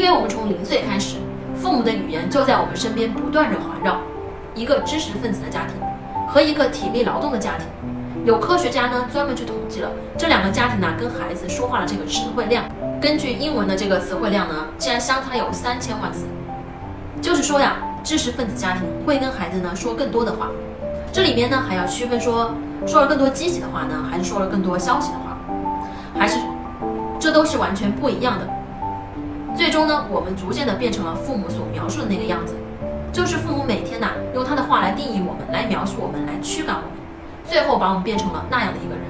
因为我们从零岁开始，父母的语言就在我们身边不断的环绕。一个知识分子的家庭和一个体力劳动的家庭，有科学家呢专门去统计了这两个家庭呢跟孩子说话的这个词汇量。根据英文的这个词汇量呢，竟然相差有三千万词。就是说呀，知识分子家庭会跟孩子呢说更多的话。这里面呢还要区分说说了更多积极的话呢，还是说了更多消极的话，还是这都是完全不一样的。最终呢，我们逐渐的变成了父母所描述的那个样子。就是父母每天呐，用他的话来定义我们，来描述我们，来驱赶我们，最后把我们变成了那样的一个人。